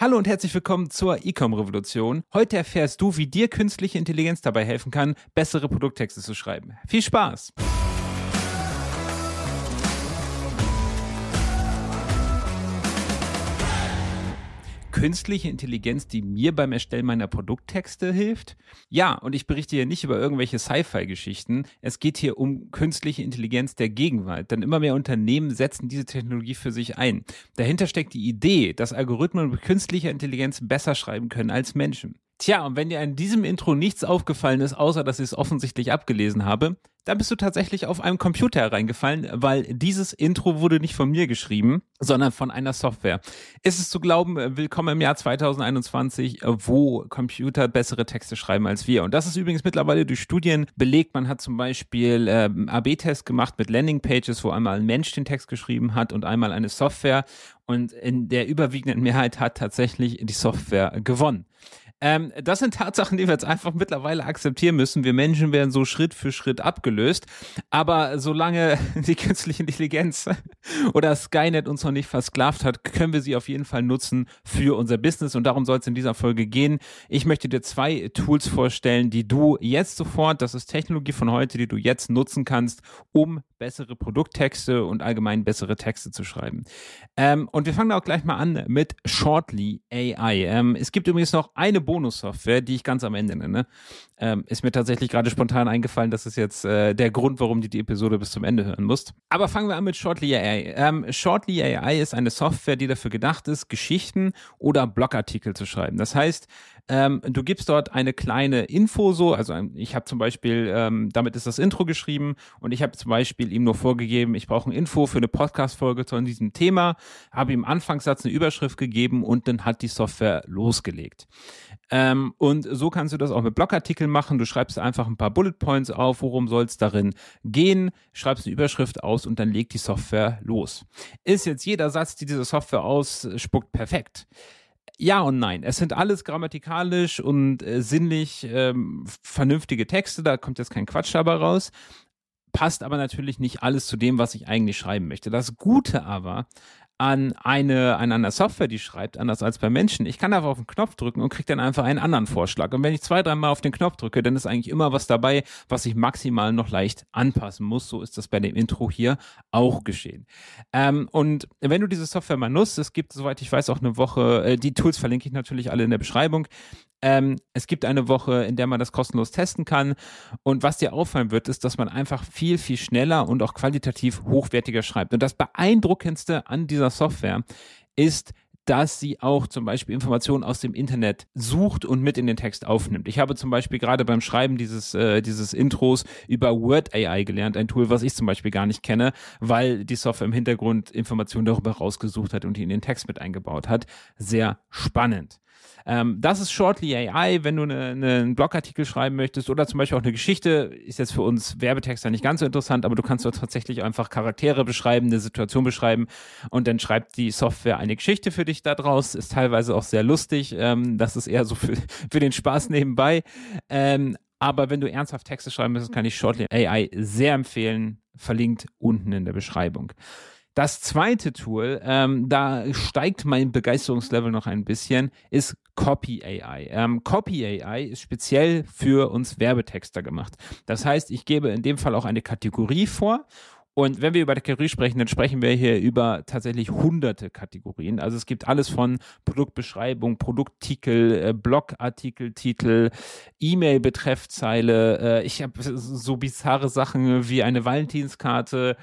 Hallo und herzlich willkommen zur E-Com-Revolution. Heute erfährst du, wie dir künstliche Intelligenz dabei helfen kann, bessere Produkttexte zu schreiben. Viel Spaß! Künstliche Intelligenz, die mir beim Erstellen meiner Produkttexte hilft? Ja, und ich berichte hier nicht über irgendwelche Sci-Fi-Geschichten. Es geht hier um künstliche Intelligenz der Gegenwart. Denn immer mehr Unternehmen setzen diese Technologie für sich ein. Dahinter steckt die Idee, dass Algorithmen mit künstlicher Intelligenz besser schreiben können als Menschen. Tja, und wenn dir in diesem Intro nichts aufgefallen ist, außer dass ich es offensichtlich abgelesen habe, dann bist du tatsächlich auf einem Computer hereingefallen, weil dieses Intro wurde nicht von mir geschrieben, sondern von einer Software. Ist es zu glauben, willkommen im Jahr 2021, wo Computer bessere Texte schreiben als wir. Und das ist übrigens mittlerweile durch Studien belegt. Man hat zum Beispiel äh, AB-Tests gemacht mit Landingpages, wo einmal ein Mensch den Text geschrieben hat und einmal eine Software. Und in der überwiegenden Mehrheit hat tatsächlich die Software gewonnen. Ähm, das sind Tatsachen, die wir jetzt einfach mittlerweile akzeptieren müssen. Wir Menschen werden so Schritt für Schritt abgelöst. Aber solange die künstliche Intelligenz oder Skynet uns noch nicht versklavt hat, können wir sie auf jeden Fall nutzen für unser Business. Und darum soll es in dieser Folge gehen. Ich möchte dir zwei Tools vorstellen, die du jetzt sofort, das ist Technologie von heute, die du jetzt nutzen kannst, um bessere Produkttexte und allgemein bessere Texte zu schreiben. Ähm, und wir fangen auch gleich mal an mit Shortly AI. Ähm, es gibt übrigens noch eine Bonussoftware, die ich ganz am Ende nenne. Ähm, ist mir tatsächlich gerade spontan eingefallen, das ist jetzt äh, der Grund, warum du die Episode bis zum Ende hören musst. Aber fangen wir an mit Shortly AI. Ähm, Shortly AI ist eine Software, die dafür gedacht ist, Geschichten oder Blogartikel zu schreiben. Das heißt, ähm, du gibst dort eine kleine Info so, also ich habe zum Beispiel, ähm, damit ist das Intro geschrieben und ich habe zum Beispiel ihm nur vorgegeben, ich brauche ein Info für eine Podcast-Folge zu diesem Thema, habe ihm Anfangssatz eine Überschrift gegeben und dann hat die Software losgelegt. Ähm, und so kannst du das auch mit Blogartikeln machen. Du schreibst einfach ein paar Bullet Points auf, worum soll es darin gehen, schreibst eine Überschrift aus und dann legt die Software los. Ist jetzt jeder Satz, die diese Software ausspuckt, perfekt? Ja und nein. Es sind alles grammatikalisch und äh, sinnlich ähm, vernünftige Texte, da kommt jetzt kein Quatsch dabei raus. Passt aber natürlich nicht alles zu dem, was ich eigentlich schreiben möchte. Das Gute aber an eine, an einer Software, die schreibt, anders als bei Menschen. Ich kann einfach auf den Knopf drücken und kriege dann einfach einen anderen Vorschlag. Und wenn ich zwei, dreimal auf den Knopf drücke, dann ist eigentlich immer was dabei, was ich maximal noch leicht anpassen muss. So ist das bei dem Intro hier auch geschehen. Ähm, und wenn du diese Software mal nutzt, es gibt, soweit ich weiß, auch eine Woche, äh, die Tools verlinke ich natürlich alle in der Beschreibung. Ähm, es gibt eine Woche, in der man das kostenlos testen kann. Und was dir auffallen wird, ist, dass man einfach viel, viel schneller und auch qualitativ hochwertiger schreibt. Und das Beeindruckendste an dieser Software ist, dass sie auch zum Beispiel Informationen aus dem Internet sucht und mit in den Text aufnimmt. Ich habe zum Beispiel gerade beim Schreiben dieses, äh, dieses Intros über Word AI gelernt, ein Tool, was ich zum Beispiel gar nicht kenne, weil die Software im Hintergrund Informationen darüber rausgesucht hat und die in den Text mit eingebaut hat. Sehr spannend. Ähm, das ist Shortly AI, wenn du eine, eine, einen Blogartikel schreiben möchtest oder zum Beispiel auch eine Geschichte, ist jetzt für uns Werbetexter nicht ganz so interessant, aber du kannst dort tatsächlich einfach Charaktere beschreiben, eine Situation beschreiben und dann schreibt die Software eine Geschichte für dich daraus. Ist teilweise auch sehr lustig. Ähm, das ist eher so für, für den Spaß nebenbei. Ähm, aber wenn du ernsthaft Texte schreiben möchtest, kann ich Shortly AI sehr empfehlen. Verlinkt unten in der Beschreibung. Das zweite Tool, ähm, da steigt mein Begeisterungslevel noch ein bisschen, ist Copy AI. Ähm, Copy AI ist speziell für uns Werbetexter gemacht. Das heißt, ich gebe in dem Fall auch eine Kategorie vor und wenn wir über Kategorie sprechen, dann sprechen wir hier über tatsächlich hunderte Kategorien. Also es gibt alles von Produktbeschreibung, Produkttitel, äh, Blogartikeltitel, E-Mail-Betreffzeile. Äh, ich habe so bizarre Sachen wie eine Valentinskarte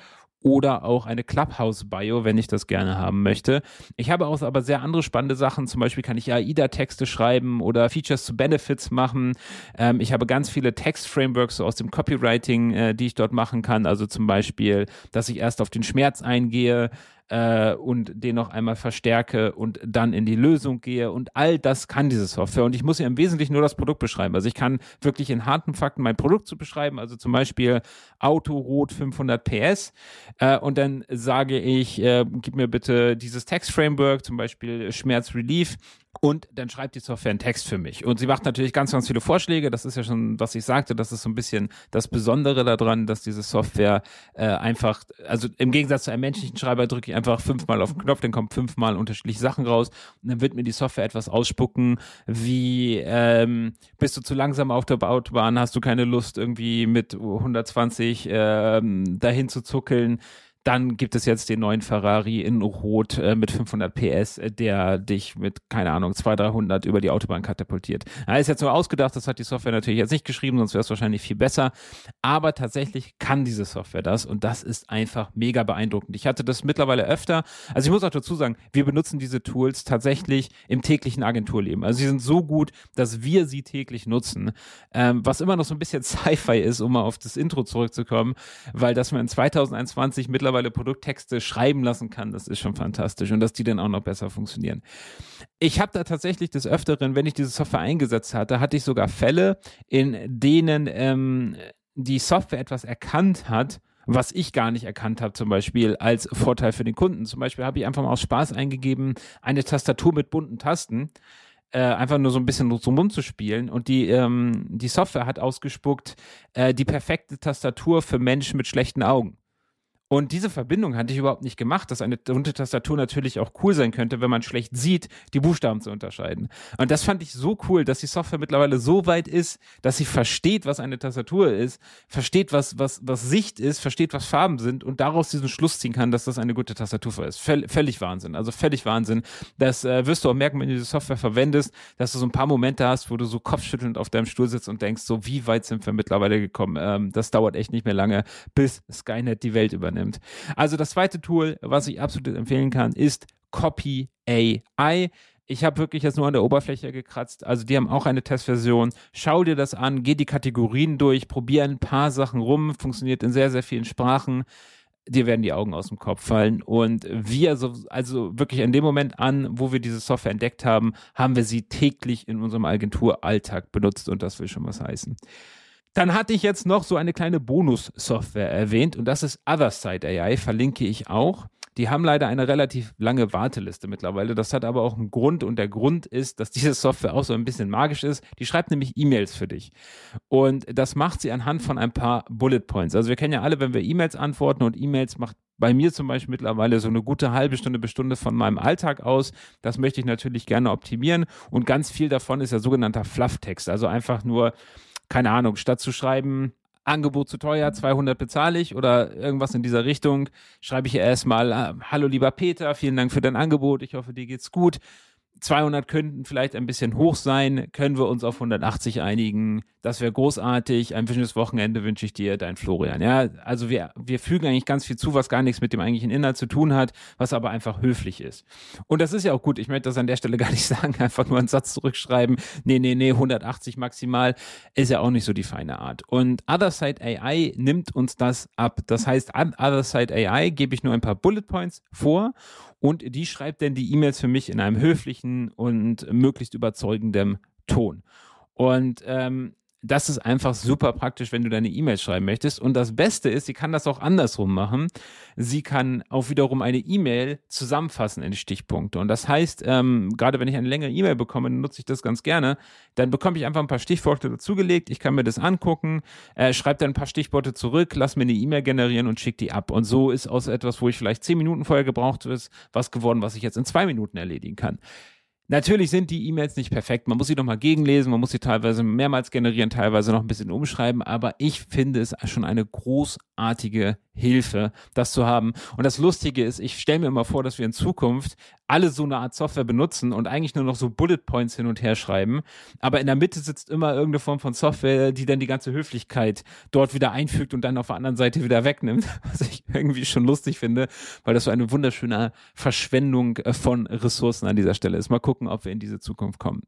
oder auch eine Clubhouse-Bio, wenn ich das gerne haben möchte. Ich habe auch aber sehr andere spannende Sachen. Zum Beispiel kann ich AIDA-Texte schreiben oder Features zu Benefits machen. Ähm, ich habe ganz viele Text-Frameworks aus dem Copywriting, äh, die ich dort machen kann. Also zum Beispiel, dass ich erst auf den Schmerz eingehe, äh, und den noch einmal verstärke und dann in die Lösung gehe und all das kann diese Software und ich muss ja im Wesentlichen nur das Produkt beschreiben. Also ich kann wirklich in harten Fakten mein Produkt zu beschreiben, also zum Beispiel Auto Rot 500 PS äh, und dann sage ich, äh, gib mir bitte dieses Text-Framework, zum Beispiel Schmerz Relief und dann schreibt die Software einen Text für mich. Und sie macht natürlich ganz, ganz viele Vorschläge. Das ist ja schon, was ich sagte, das ist so ein bisschen das Besondere daran, dass diese Software äh, einfach, also im Gegensatz zu einem menschlichen Schreiber drücke ich einfach einfach fünfmal auf den Knopf, dann kommen fünfmal unterschiedliche Sachen raus und dann wird mir die Software etwas ausspucken, wie ähm, bist du zu langsam auf der Autobahn, hast du keine Lust irgendwie mit 120 ähm, dahin zu zuckeln dann gibt es jetzt den neuen Ferrari in Rot äh, mit 500 PS, äh, der dich mit, keine Ahnung, 200, 300 über die Autobahn katapultiert. Ja, ist jetzt nur ausgedacht, das hat die Software natürlich jetzt nicht geschrieben, sonst wäre es wahrscheinlich viel besser. Aber tatsächlich kann diese Software das und das ist einfach mega beeindruckend. Ich hatte das mittlerweile öfter. Also ich muss auch dazu sagen, wir benutzen diese Tools tatsächlich im täglichen Agenturleben. Also sie sind so gut, dass wir sie täglich nutzen. Ähm, was immer noch so ein bisschen Sci-Fi ist, um mal auf das Intro zurückzukommen, weil das man in 2021 mittlerweile mittlerweile Produkttexte schreiben lassen kann, das ist schon fantastisch und dass die dann auch noch besser funktionieren. Ich habe da tatsächlich des Öfteren, wenn ich diese Software eingesetzt hatte, hatte ich sogar Fälle, in denen ähm, die Software etwas erkannt hat, was ich gar nicht erkannt habe, zum Beispiel als Vorteil für den Kunden. Zum Beispiel habe ich einfach mal aus Spaß eingegeben, eine Tastatur mit bunten Tasten. Äh, einfach nur so ein bisschen so Mund zu spielen. Und die, ähm, die Software hat ausgespuckt, äh, die perfekte Tastatur für Menschen mit schlechten Augen. Und diese Verbindung hatte ich überhaupt nicht gemacht, dass eine bunte Tastatur natürlich auch cool sein könnte, wenn man schlecht sieht, die Buchstaben zu unterscheiden. Und das fand ich so cool, dass die Software mittlerweile so weit ist, dass sie versteht, was eine Tastatur ist, versteht, was, was, was Sicht ist, versteht, was Farben sind und daraus diesen Schluss ziehen kann, dass das eine gute Tastatur ist. Völ völlig Wahnsinn. Also völlig Wahnsinn. Das äh, wirst du auch merken, wenn du diese Software verwendest, dass du so ein paar Momente hast, wo du so kopfschüttelnd auf deinem Stuhl sitzt und denkst, so wie weit sind wir mittlerweile gekommen? Ähm, das dauert echt nicht mehr lange, bis Skynet die Welt übernimmt nimmt. Also das zweite Tool, was ich absolut empfehlen kann, ist Copy AI. Ich habe wirklich jetzt nur an der Oberfläche gekratzt. Also die haben auch eine Testversion. Schau dir das an, geh die Kategorien durch, probier ein paar Sachen rum. Funktioniert in sehr, sehr vielen Sprachen. Dir werden die Augen aus dem Kopf fallen. Und wir, also, also wirklich in dem Moment an, wo wir diese Software entdeckt haben, haben wir sie täglich in unserem Agenturalltag benutzt und das will schon was heißen. Dann hatte ich jetzt noch so eine kleine Bonus-Software erwähnt und das ist Otherside AI, verlinke ich auch. Die haben leider eine relativ lange Warteliste mittlerweile. Das hat aber auch einen Grund und der Grund ist, dass diese Software auch so ein bisschen magisch ist. Die schreibt nämlich E-Mails für dich. Und das macht sie anhand von ein paar Bullet Points. Also wir kennen ja alle, wenn wir E-Mails antworten und E-Mails macht bei mir zum Beispiel mittlerweile so eine gute halbe Stunde bis Stunde von meinem Alltag aus. Das möchte ich natürlich gerne optimieren und ganz viel davon ist ja sogenannter Flufftext. Also einfach nur keine Ahnung, statt zu schreiben, Angebot zu teuer, 200 bezahle ich oder irgendwas in dieser Richtung, schreibe ich erstmal, äh, hallo lieber Peter, vielen Dank für dein Angebot, ich hoffe, dir geht's gut. 200 könnten vielleicht ein bisschen hoch sein. Können wir uns auf 180 einigen? Das wäre großartig. Ein schönes Wochenende wünsche ich dir, dein Florian. Ja, also wir, wir fügen eigentlich ganz viel zu, was gar nichts mit dem eigentlichen Inhalt zu tun hat, was aber einfach höflich ist. Und das ist ja auch gut. Ich möchte das an der Stelle gar nicht sagen. Einfach nur einen Satz zurückschreiben. Nee, nee, nee, 180 maximal ist ja auch nicht so die feine Art. Und Otherside AI nimmt uns das ab. Das heißt, an Otherside AI gebe ich nur ein paar Bullet Points vor und die schreibt dann die E-Mails für mich in einem höflichen und möglichst überzeugendem Ton. Und ähm, das ist einfach super praktisch, wenn du deine E-Mails schreiben möchtest. Und das Beste ist, sie kann das auch andersrum machen. Sie kann auch wiederum eine E-Mail zusammenfassen in Stichpunkte. Und das heißt, ähm, gerade wenn ich eine längere E-Mail bekomme, nutze ich das ganz gerne. Dann bekomme ich einfach ein paar Stichworte dazugelegt. Ich kann mir das angucken, äh, schreibe dann ein paar Stichworte zurück, lass mir eine E-Mail generieren und schicke die ab. Und so ist aus etwas, wo ich vielleicht zehn Minuten vorher gebraucht habe, was geworden, was ich jetzt in zwei Minuten erledigen kann. Natürlich sind die E-Mails nicht perfekt. Man muss sie nochmal gegenlesen, man muss sie teilweise mehrmals generieren, teilweise noch ein bisschen umschreiben, aber ich finde es schon eine großartige Hilfe, das zu haben. Und das Lustige ist, ich stelle mir immer vor, dass wir in Zukunft alle so eine Art Software benutzen und eigentlich nur noch so Bullet Points hin und her schreiben. Aber in der Mitte sitzt immer irgendeine Form von Software, die dann die ganze Höflichkeit dort wieder einfügt und dann auf der anderen Seite wieder wegnimmt. Was ich irgendwie schon lustig finde, weil das so eine wunderschöne Verschwendung äh, von Ressourcen an dieser Stelle ist. Mal gucken, ob wir in diese Zukunft kommen.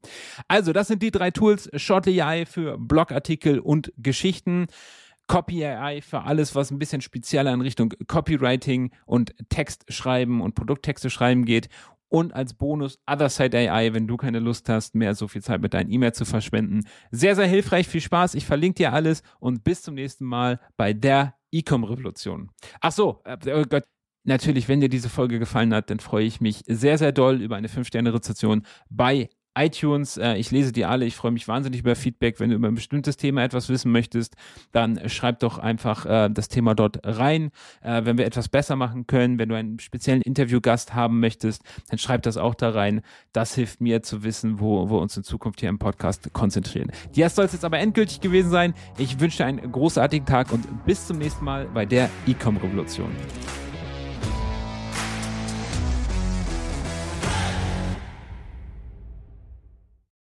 Also, das sind die drei Tools. Shortly AI für Blogartikel und Geschichten. Copy AI für alles, was ein bisschen spezieller in Richtung Copywriting und Textschreiben und Produkttexte schreiben geht. Und als Bonus Otherside AI, wenn du keine Lust hast, mehr so viel Zeit mit deinen E-Mails zu verschwenden. Sehr, sehr hilfreich. Viel Spaß. Ich verlinke dir alles und bis zum nächsten Mal bei der E-Com-Revolution. Ach so, äh, oh Gott. Natürlich, wenn dir diese Folge gefallen hat, dann freue ich mich sehr, sehr doll über eine 5-Sterne-Rezession bei iTunes. Äh, ich lese die alle. Ich freue mich wahnsinnig über Feedback. Wenn du über ein bestimmtes Thema etwas wissen möchtest, dann schreib doch einfach äh, das Thema dort rein. Äh, wenn wir etwas besser machen können, wenn du einen speziellen Interviewgast haben möchtest, dann schreib das auch da rein. Das hilft mir zu wissen, wo wir uns in Zukunft hier im Podcast konzentrieren. Das soll es jetzt aber endgültig gewesen sein. Ich wünsche dir einen großartigen Tag und bis zum nächsten Mal bei der E-Com-Revolution.